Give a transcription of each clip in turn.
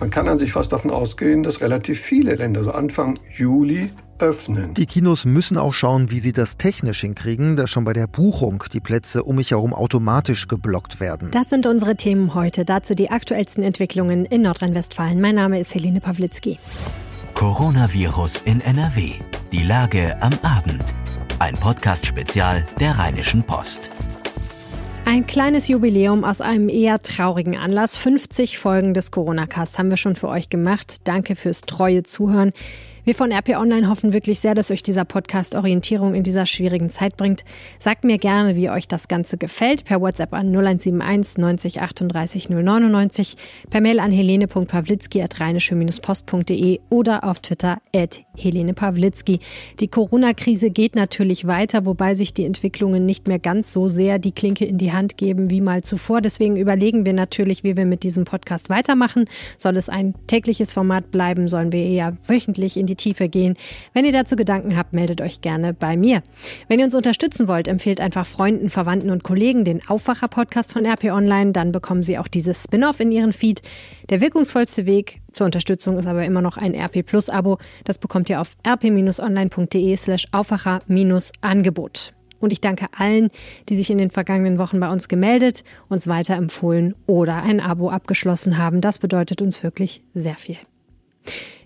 Man kann an sich fast davon ausgehen, dass relativ viele Länder so Anfang Juli öffnen. Die Kinos müssen auch schauen, wie sie das technisch hinkriegen, dass schon bei der Buchung die Plätze um mich herum automatisch geblockt werden. Das sind unsere Themen heute. Dazu die aktuellsten Entwicklungen in Nordrhein-Westfalen. Mein Name ist Helene Pawlitzki. Coronavirus in NRW. Die Lage am Abend. Ein Podcast-Spezial der Rheinischen Post. Ein kleines Jubiläum aus einem eher traurigen Anlass. 50 Folgen des Corona-Casts haben wir schon für euch gemacht. Danke fürs treue Zuhören. Wir von RP Online hoffen wirklich sehr, dass euch dieser Podcast Orientierung in dieser schwierigen Zeit bringt. Sagt mir gerne, wie euch das Ganze gefällt. Per WhatsApp an 0171 90 38 099, per Mail an helene.pawlitzki at rheinische-post.de oder auf Twitter at Helene Pawlitzki. Die Corona-Krise geht natürlich weiter, wobei sich die Entwicklungen nicht mehr ganz so sehr die Klinke in die Hand geben wie mal zuvor. Deswegen überlegen wir natürlich, wie wir mit diesem Podcast weitermachen. Soll es ein tägliches Format bleiben? Sollen wir eher wöchentlich in die Tiefe gehen. Wenn ihr dazu Gedanken habt, meldet euch gerne bei mir. Wenn ihr uns unterstützen wollt, empfehlt einfach Freunden, Verwandten und Kollegen den Aufwacher-Podcast von RP Online. Dann bekommen sie auch dieses Spin-off in ihren Feed. Der wirkungsvollste Weg zur Unterstützung ist aber immer noch ein RP Plus Abo. Das bekommt ihr auf rp-online.de slash Aufwacher-Angebot. Und ich danke allen, die sich in den vergangenen Wochen bei uns gemeldet, uns weiterempfohlen oder ein Abo abgeschlossen haben. Das bedeutet uns wirklich sehr viel.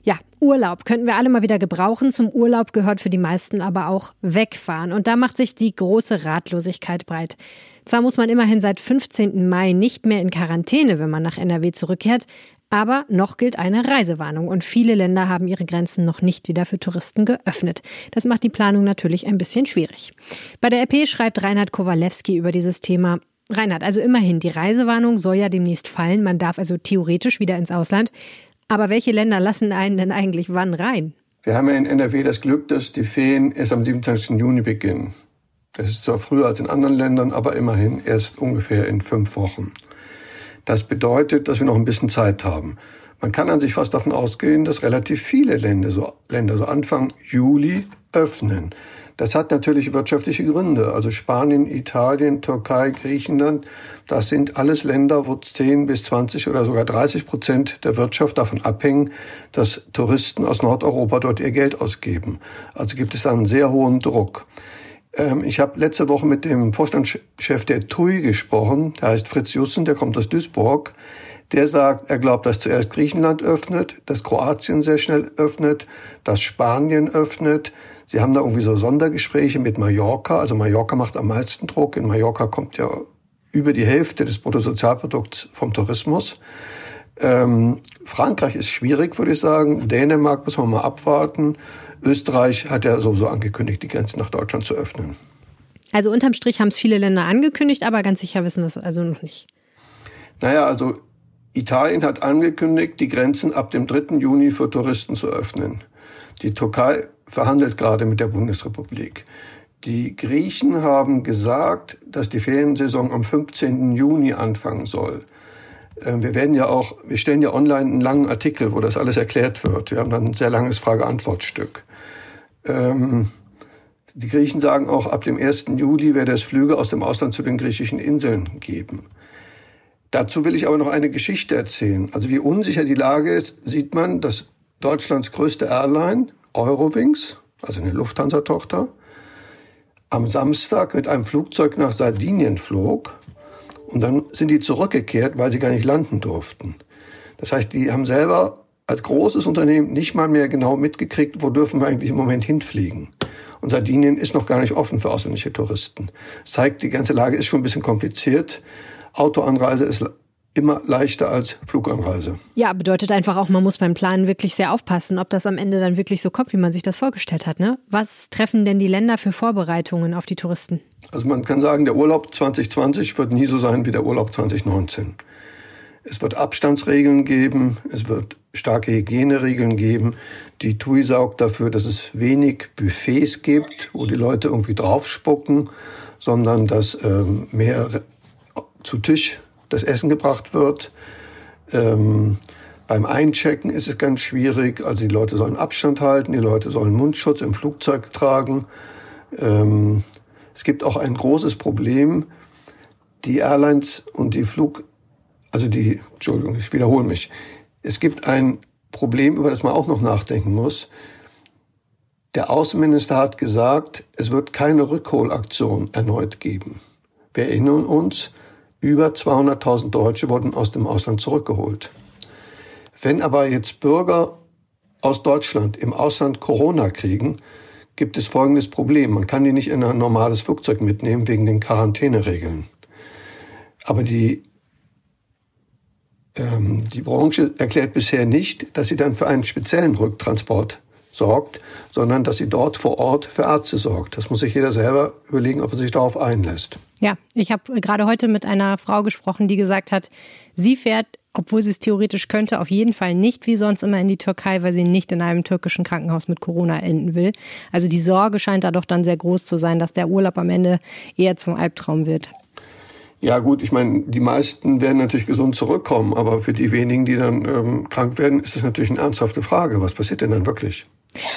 Ja, Urlaub könnten wir alle mal wieder gebrauchen. Zum Urlaub gehört für die meisten aber auch wegfahren. Und da macht sich die große Ratlosigkeit breit. Zwar muss man immerhin seit 15. Mai nicht mehr in Quarantäne, wenn man nach NRW zurückkehrt, aber noch gilt eine Reisewarnung und viele Länder haben ihre Grenzen noch nicht wieder für Touristen geöffnet. Das macht die Planung natürlich ein bisschen schwierig. Bei der RP schreibt Reinhard Kowalewski über dieses Thema. Reinhard, also immerhin, die Reisewarnung soll ja demnächst fallen. Man darf also theoretisch wieder ins Ausland. Aber welche Länder lassen einen denn eigentlich wann rein? Wir haben ja in NRW das Glück, dass die Ferien erst am 27. Juni beginnen. Das ist zwar früher als in anderen Ländern, aber immerhin erst ungefähr in fünf Wochen. Das bedeutet, dass wir noch ein bisschen Zeit haben. Man kann an sich fast davon ausgehen, dass relativ viele Länder so, Länder so Anfang Juli öffnen. Das hat natürlich wirtschaftliche Gründe. Also Spanien, Italien, Türkei, Griechenland, das sind alles Länder, wo 10 bis 20 oder sogar 30 Prozent der Wirtschaft davon abhängen, dass Touristen aus Nordeuropa dort ihr Geld ausgeben. Also gibt es da einen sehr hohen Druck. Ähm, ich habe letzte Woche mit dem Vorstandschef der TUI gesprochen, der heißt Fritz Jussen, der kommt aus Duisburg. Der sagt, er glaubt, dass zuerst Griechenland öffnet, dass Kroatien sehr schnell öffnet, dass Spanien öffnet. Sie haben da irgendwie so Sondergespräche mit Mallorca. Also Mallorca macht am meisten Druck. In Mallorca kommt ja über die Hälfte des Bruttosozialprodukts vom Tourismus. Ähm, Frankreich ist schwierig, würde ich sagen. Dänemark muss man mal abwarten. Österreich hat ja sowieso angekündigt, die Grenzen nach Deutschland zu öffnen. Also unterm Strich haben es viele Länder angekündigt, aber ganz sicher wissen wir es also noch nicht. Naja, also Italien hat angekündigt, die Grenzen ab dem 3. Juni für Touristen zu öffnen. Die Türkei verhandelt gerade mit der Bundesrepublik. Die Griechen haben gesagt, dass die Feriensaison am 15. Juni anfangen soll. Ähm, wir werden ja auch, wir stellen ja online einen langen Artikel, wo das alles erklärt wird. Wir haben dann ein sehr langes Frage-Antwort-Stück. Ähm, die Griechen sagen auch, ab dem 1. Juli werde es Flüge aus dem Ausland zu den griechischen Inseln geben. Dazu will ich aber noch eine Geschichte erzählen. Also wie unsicher die Lage ist, sieht man, dass Deutschlands größte Airline, Eurowings, also eine Lufthansa-Tochter, am Samstag mit einem Flugzeug nach Sardinien flog und dann sind die zurückgekehrt, weil sie gar nicht landen durften. Das heißt, die haben selber als großes Unternehmen nicht mal mehr genau mitgekriegt, wo dürfen wir eigentlich im Moment hinfliegen. Und Sardinien ist noch gar nicht offen für ausländische Touristen. Das zeigt, die ganze Lage ist schon ein bisschen kompliziert. Autoanreise ist immer leichter als Fluganreise. Ja, bedeutet einfach auch, man muss beim Planen wirklich sehr aufpassen, ob das am Ende dann wirklich so kommt, wie man sich das vorgestellt hat. Ne? Was treffen denn die Länder für Vorbereitungen auf die Touristen? Also man kann sagen, der Urlaub 2020 wird nie so sein wie der Urlaub 2019. Es wird Abstandsregeln geben, es wird starke Hygieneregeln geben. Die TUI saugt dafür, dass es wenig Buffets gibt, wo die Leute irgendwie draufspucken, sondern dass ähm, mehr zu Tisch das Essen gebracht wird. Ähm, beim Einchecken ist es ganz schwierig. Also die Leute sollen Abstand halten, die Leute sollen Mundschutz im Flugzeug tragen. Ähm, es gibt auch ein großes Problem. Die Airlines und die Flug, also die, Entschuldigung, ich wiederhole mich. Es gibt ein Problem, über das man auch noch nachdenken muss. Der Außenminister hat gesagt, es wird keine Rückholaktion erneut geben. Wir erinnern uns, über 200.000 Deutsche wurden aus dem Ausland zurückgeholt. Wenn aber jetzt Bürger aus Deutschland im Ausland Corona kriegen, gibt es folgendes Problem. Man kann die nicht in ein normales Flugzeug mitnehmen wegen den Quarantäneregeln. Aber die, ähm, die Branche erklärt bisher nicht, dass sie dann für einen speziellen Rücktransport sorgt, sondern dass sie dort vor Ort für Ärzte sorgt. Das muss sich jeder selber überlegen, ob er sich darauf einlässt. Ja, ich habe gerade heute mit einer Frau gesprochen, die gesagt hat, sie fährt, obwohl sie es theoretisch könnte, auf jeden Fall nicht wie sonst immer in die Türkei, weil sie nicht in einem türkischen Krankenhaus mit Corona enden will. Also die Sorge scheint da doch dann sehr groß zu sein, dass der Urlaub am Ende eher zum Albtraum wird. Ja gut, ich meine, die meisten werden natürlich gesund zurückkommen, aber für die wenigen, die dann ähm, krank werden, ist das natürlich eine ernsthafte Frage. Was passiert denn dann wirklich?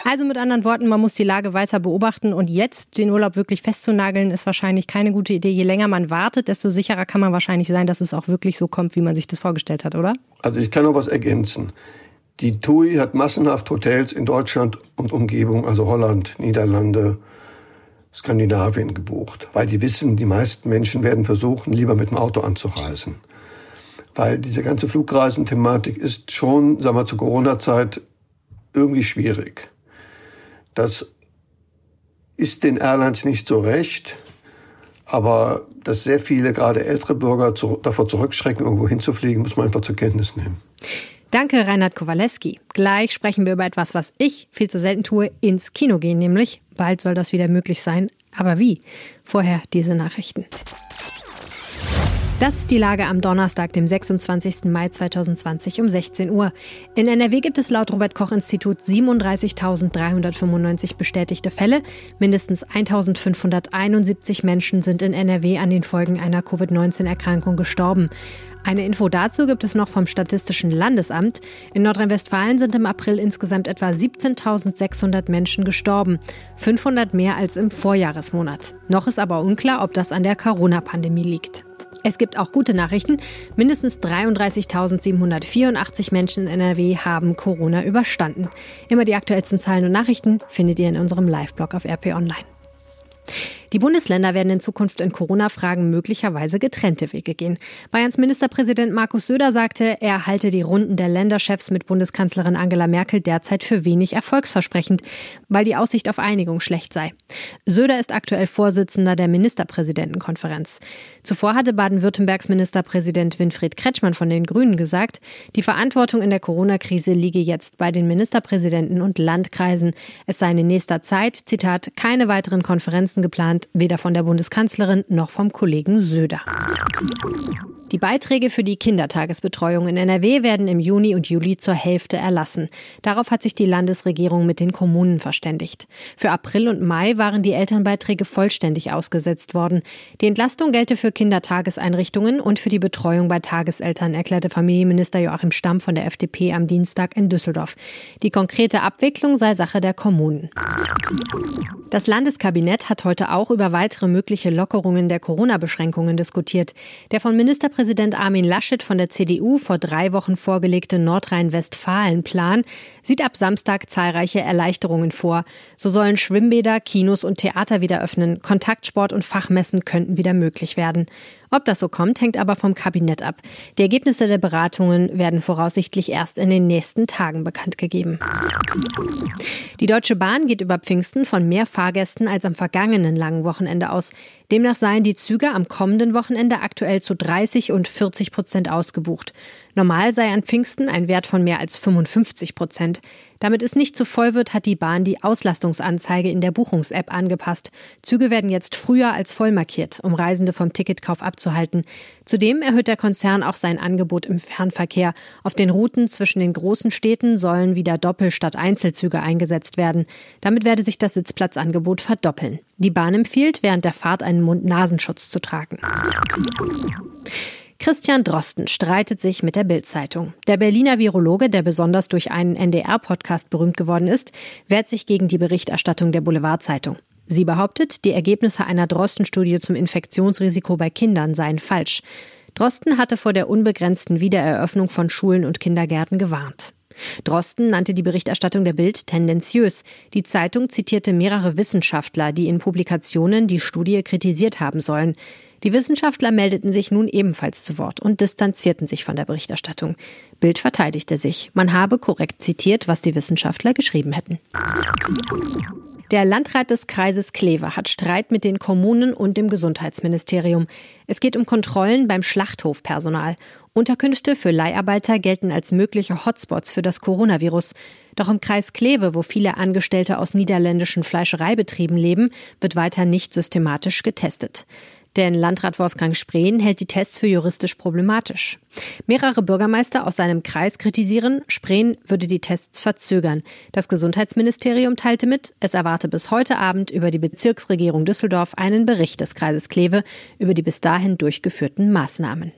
Also mit anderen Worten, man muss die Lage weiter beobachten und jetzt den Urlaub wirklich festzunageln, ist wahrscheinlich keine gute Idee. Je länger man wartet, desto sicherer kann man wahrscheinlich sein, dass es auch wirklich so kommt, wie man sich das vorgestellt hat, oder? Also ich kann noch was ergänzen. Die TUI hat massenhaft Hotels in Deutschland und Umgebung, also Holland, Niederlande, Skandinavien gebucht, weil die wissen, die meisten Menschen werden versuchen, lieber mit dem Auto anzureisen. Weil diese ganze Flugreisenthematik ist schon, sagen wir, zur Corona-Zeit irgendwie schwierig. Das ist den Airlines nicht so recht, aber dass sehr viele, gerade ältere Bürger, zu, davor zurückschrecken, irgendwo hinzufliegen, muss man einfach zur Kenntnis nehmen. Danke, Reinhard Kowalewski. Gleich sprechen wir über etwas, was ich viel zu selten tue, ins Kino gehen, nämlich bald soll das wieder möglich sein. Aber wie? Vorher diese Nachrichten. Das ist die Lage am Donnerstag, dem 26. Mai 2020 um 16 Uhr. In NRW gibt es laut Robert Koch Institut 37.395 bestätigte Fälle. Mindestens 1.571 Menschen sind in NRW an den Folgen einer Covid-19-Erkrankung gestorben. Eine Info dazu gibt es noch vom Statistischen Landesamt. In Nordrhein-Westfalen sind im April insgesamt etwa 17.600 Menschen gestorben, 500 mehr als im Vorjahresmonat. Noch ist aber unklar, ob das an der Corona-Pandemie liegt. Es gibt auch gute Nachrichten. Mindestens 33.784 Menschen in NRW haben Corona überstanden. Immer die aktuellsten Zahlen und Nachrichten findet ihr in unserem Live-Blog auf RP Online. Die Bundesländer werden in Zukunft in Corona-Fragen möglicherweise getrennte Wege gehen. Bayerns Ministerpräsident Markus Söder sagte, er halte die Runden der Länderchefs mit Bundeskanzlerin Angela Merkel derzeit für wenig erfolgsversprechend, weil die Aussicht auf Einigung schlecht sei. Söder ist aktuell Vorsitzender der Ministerpräsidentenkonferenz. Zuvor hatte Baden-Württembergs Ministerpräsident Winfried Kretschmann von den Grünen gesagt, die Verantwortung in der Corona-Krise liege jetzt bei den Ministerpräsidenten und Landkreisen. Es sei in nächster Zeit, Zitat, keine weiteren Konferenzen geplant, weder von der Bundeskanzlerin noch vom Kollegen Söder. Die Beiträge für die Kindertagesbetreuung in NRW werden im Juni und Juli zur Hälfte erlassen. Darauf hat sich die Landesregierung mit den Kommunen verständigt. Für April und Mai waren die Elternbeiträge vollständig ausgesetzt worden. Die Entlastung gelte für Kindertageseinrichtungen und für die Betreuung bei Tageseltern, erklärte Familienminister Joachim Stamm von der FDP am Dienstag in Düsseldorf. Die konkrete Abwicklung sei Sache der Kommunen. Das Landeskabinett hat heute auch über weitere mögliche Lockerungen der Corona-Beschränkungen diskutiert. Der von Ministerpräsident Armin Laschet von der CDU vor drei Wochen vorgelegte Nordrhein-Westfalen-Plan sieht ab Samstag zahlreiche Erleichterungen vor. So sollen Schwimmbäder, Kinos und Theater wieder öffnen, Kontaktsport und Fachmessen könnten wieder möglich werden. Ob das so kommt, hängt aber vom Kabinett ab. Die Ergebnisse der Beratungen werden voraussichtlich erst in den nächsten Tagen bekannt gegeben. Die Deutsche Bahn geht über Pfingsten von mehr Fahrgästen als am vergangenen langen Wochenende aus. Demnach seien die Züge am kommenden Wochenende aktuell zu 30 und 40 Prozent ausgebucht. Normal sei an Pfingsten ein Wert von mehr als 55 Prozent. Damit es nicht zu voll wird, hat die Bahn die Auslastungsanzeige in der Buchungs-App angepasst. Züge werden jetzt früher als voll markiert, um Reisende vom Ticketkauf abzuhalten. Zudem erhöht der Konzern auch sein Angebot im Fernverkehr. Auf den Routen zwischen den großen Städten sollen wieder Doppel- statt Einzelzüge eingesetzt werden. Damit werde sich das Sitzplatzangebot verdoppeln. Die Bahn empfiehlt, während der Fahrt einen Mund-Nasenschutz zu tragen. Christian Drosten streitet sich mit der Bild-Zeitung. Der Berliner Virologe, der besonders durch einen NDR-Podcast berühmt geworden ist, wehrt sich gegen die Berichterstattung der Boulevard-Zeitung. Sie behauptet, die Ergebnisse einer Drosten-Studie zum Infektionsrisiko bei Kindern seien falsch. Drosten hatte vor der unbegrenzten Wiedereröffnung von Schulen und Kindergärten gewarnt. Drosten nannte die Berichterstattung der Bild tendenziös. Die Zeitung zitierte mehrere Wissenschaftler, die in Publikationen die Studie kritisiert haben sollen. Die Wissenschaftler meldeten sich nun ebenfalls zu Wort und distanzierten sich von der Berichterstattung. Bild verteidigte sich. Man habe korrekt zitiert, was die Wissenschaftler geschrieben hätten. Der Landrat des Kreises Kleve hat Streit mit den Kommunen und dem Gesundheitsministerium. Es geht um Kontrollen beim Schlachthofpersonal. Unterkünfte für Leiharbeiter gelten als mögliche Hotspots für das Coronavirus. Doch im Kreis Kleve, wo viele Angestellte aus niederländischen Fleischereibetrieben leben, wird weiter nicht systematisch getestet. Denn Landrat Wolfgang Spreen hält die Tests für juristisch problematisch. Mehrere Bürgermeister aus seinem Kreis kritisieren, Spreen würde die Tests verzögern. Das Gesundheitsministerium teilte mit, es erwarte bis heute Abend über die Bezirksregierung Düsseldorf einen Bericht des Kreises Kleve über die bis dahin durchgeführten Maßnahmen.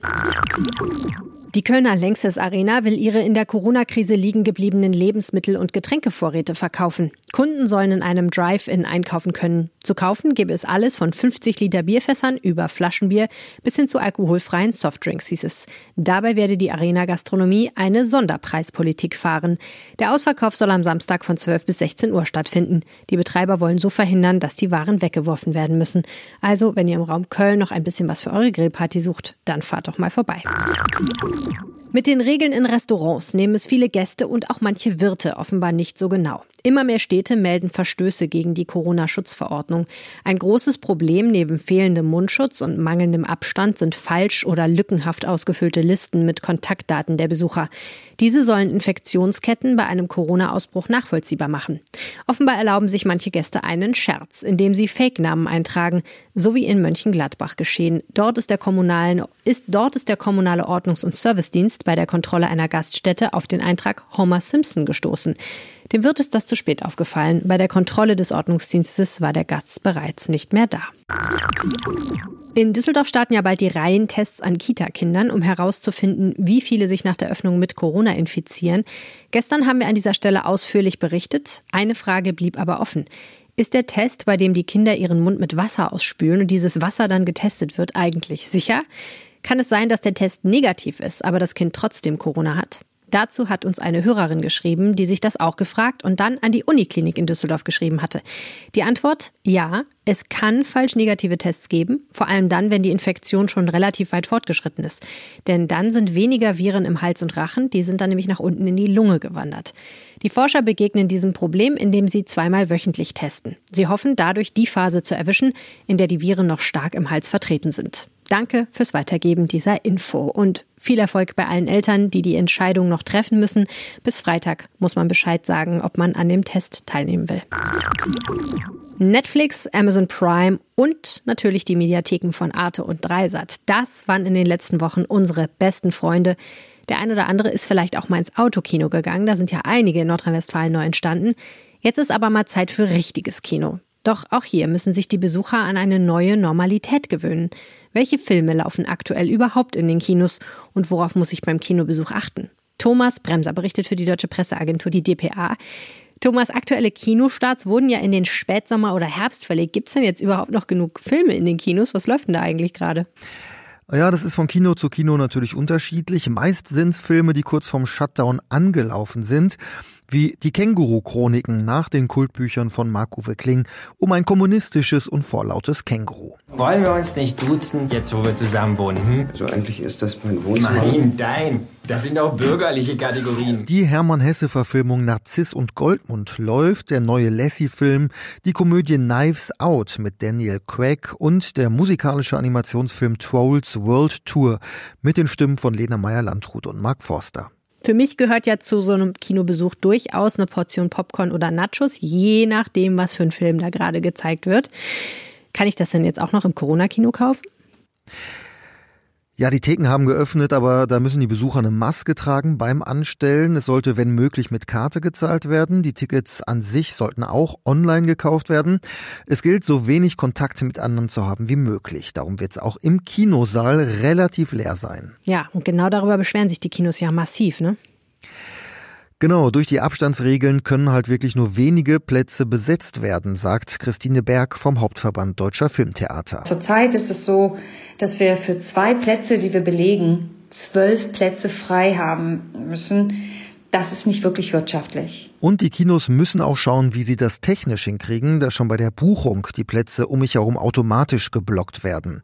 Die Kölner Längstes Arena will ihre in der Corona-Krise liegen gebliebenen Lebensmittel- und Getränkevorräte verkaufen. Kunden sollen in einem Drive-In einkaufen können. Zu kaufen gäbe es alles von 50 Liter Bierfässern über Flaschenbier bis hin zu alkoholfreien Softdrinks, hieß es. Dabei werde die Arena Gastronomie eine Sonderpreispolitik fahren. Der Ausverkauf soll am Samstag von 12 bis 16 Uhr stattfinden. Die Betreiber wollen so verhindern, dass die Waren weggeworfen werden müssen. Also, wenn ihr im Raum Köln noch ein bisschen was für eure Grillparty sucht, dann fahrt doch mal vorbei. Mit den Regeln in Restaurants nehmen es viele Gäste und auch manche Wirte offenbar nicht so genau. Immer mehr Städte melden Verstöße gegen die Corona-Schutzverordnung. Ein großes Problem neben fehlendem Mundschutz und mangelndem Abstand sind falsch oder lückenhaft ausgefüllte Listen mit Kontaktdaten der Besucher. Diese sollen Infektionsketten bei einem Corona-Ausbruch nachvollziehbar machen. Offenbar erlauben sich manche Gäste einen Scherz, indem sie Fake-Namen eintragen, so wie in Mönchengladbach geschehen. Dort ist der kommunalen, ist, dort ist der kommunale Ordnungs- und Servicedienst bei der Kontrolle einer Gaststätte auf den Eintrag Homer Simpson gestoßen. Dem wird es das zu spät aufgefallen. Bei der Kontrolle des Ordnungsdienstes war der Gast bereits nicht mehr da. In Düsseldorf starten ja bald die Reihentests an Kita-Kindern, um herauszufinden, wie viele sich nach der Öffnung mit Corona infizieren. Gestern haben wir an dieser Stelle ausführlich berichtet. Eine Frage blieb aber offen. Ist der Test, bei dem die Kinder ihren Mund mit Wasser ausspülen und dieses Wasser dann getestet wird, eigentlich sicher? Kann es sein, dass der Test negativ ist, aber das Kind trotzdem Corona hat? Dazu hat uns eine Hörerin geschrieben, die sich das auch gefragt und dann an die Uniklinik in Düsseldorf geschrieben hatte. Die Antwort, ja, es kann falsch negative Tests geben, vor allem dann, wenn die Infektion schon relativ weit fortgeschritten ist. Denn dann sind weniger Viren im Hals und Rachen, die sind dann nämlich nach unten in die Lunge gewandert. Die Forscher begegnen diesem Problem, indem sie zweimal wöchentlich testen. Sie hoffen dadurch die Phase zu erwischen, in der die Viren noch stark im Hals vertreten sind. Danke fürs Weitergeben dieser Info und viel Erfolg bei allen Eltern, die die Entscheidung noch treffen müssen. Bis Freitag muss man Bescheid sagen, ob man an dem Test teilnehmen will. Netflix, Amazon Prime und natürlich die Mediatheken von Arte und Dreisat. Das waren in den letzten Wochen unsere besten Freunde. Der ein oder andere ist vielleicht auch mal ins Autokino gegangen. Da sind ja einige in Nordrhein-Westfalen neu entstanden. Jetzt ist aber mal Zeit für richtiges Kino. Doch auch hier müssen sich die Besucher an eine neue Normalität gewöhnen. Welche Filme laufen aktuell überhaupt in den Kinos und worauf muss ich beim Kinobesuch achten? Thomas Bremser berichtet für die deutsche Presseagentur, die DPA. Thomas, aktuelle Kinostarts wurden ja in den Spätsommer oder Herbst verlegt. Gibt es denn jetzt überhaupt noch genug Filme in den Kinos? Was läuft denn da eigentlich gerade? Ja, das ist von Kino zu Kino natürlich unterschiedlich. Meist sind es Filme, die kurz vorm Shutdown angelaufen sind wie die Känguru-Chroniken nach den Kultbüchern von Marc-Uwe Kling um ein kommunistisches und vorlautes Känguru. Wollen wir uns nicht duzen, jetzt wo wir zusammen wohnen? Hm? Also eigentlich ist das mein Wohnzimmer. Nein, dein. Das sind auch bürgerliche Kategorien. Die Hermann-Hesse-Verfilmung Narziss und Goldmund läuft, der neue Lassie-Film, die Komödie Knives Out mit Daniel Craig und der musikalische Animationsfilm Trolls World Tour mit den Stimmen von Lena Meyer-Landrut und Mark Forster. Für mich gehört ja zu so einem Kinobesuch durchaus eine Portion Popcorn oder Nachos, je nachdem, was für ein Film da gerade gezeigt wird. Kann ich das denn jetzt auch noch im Corona-Kino kaufen? Ja, die Theken haben geöffnet, aber da müssen die Besucher eine Maske tragen beim Anstellen. Es sollte, wenn möglich, mit Karte gezahlt werden. Die Tickets an sich sollten auch online gekauft werden. Es gilt, so wenig Kontakt mit anderen zu haben wie möglich. Darum wird es auch im Kinosaal relativ leer sein. Ja, und genau darüber beschweren sich die Kinos ja massiv, ne? Genau, durch die Abstandsregeln können halt wirklich nur wenige Plätze besetzt werden, sagt Christine Berg vom Hauptverband Deutscher Filmtheater. Zurzeit ist es so, dass wir für zwei Plätze, die wir belegen, zwölf Plätze frei haben müssen, das ist nicht wirklich wirtschaftlich. Und die Kinos müssen auch schauen, wie sie das technisch hinkriegen, dass schon bei der Buchung die Plätze um mich herum automatisch geblockt werden.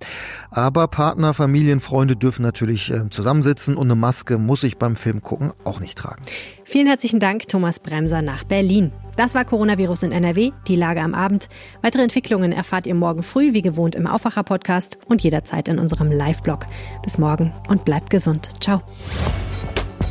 Aber Partner, Familien, Freunde dürfen natürlich äh, zusammensitzen und eine Maske muss ich beim Film gucken auch nicht tragen. Vielen herzlichen Dank, Thomas Bremser nach Berlin. Das war Coronavirus in NRW, die Lage am Abend. Weitere Entwicklungen erfahrt ihr morgen früh, wie gewohnt im Aufwacher-Podcast und jederzeit in unserem Live-Blog. Bis morgen und bleibt gesund. Ciao.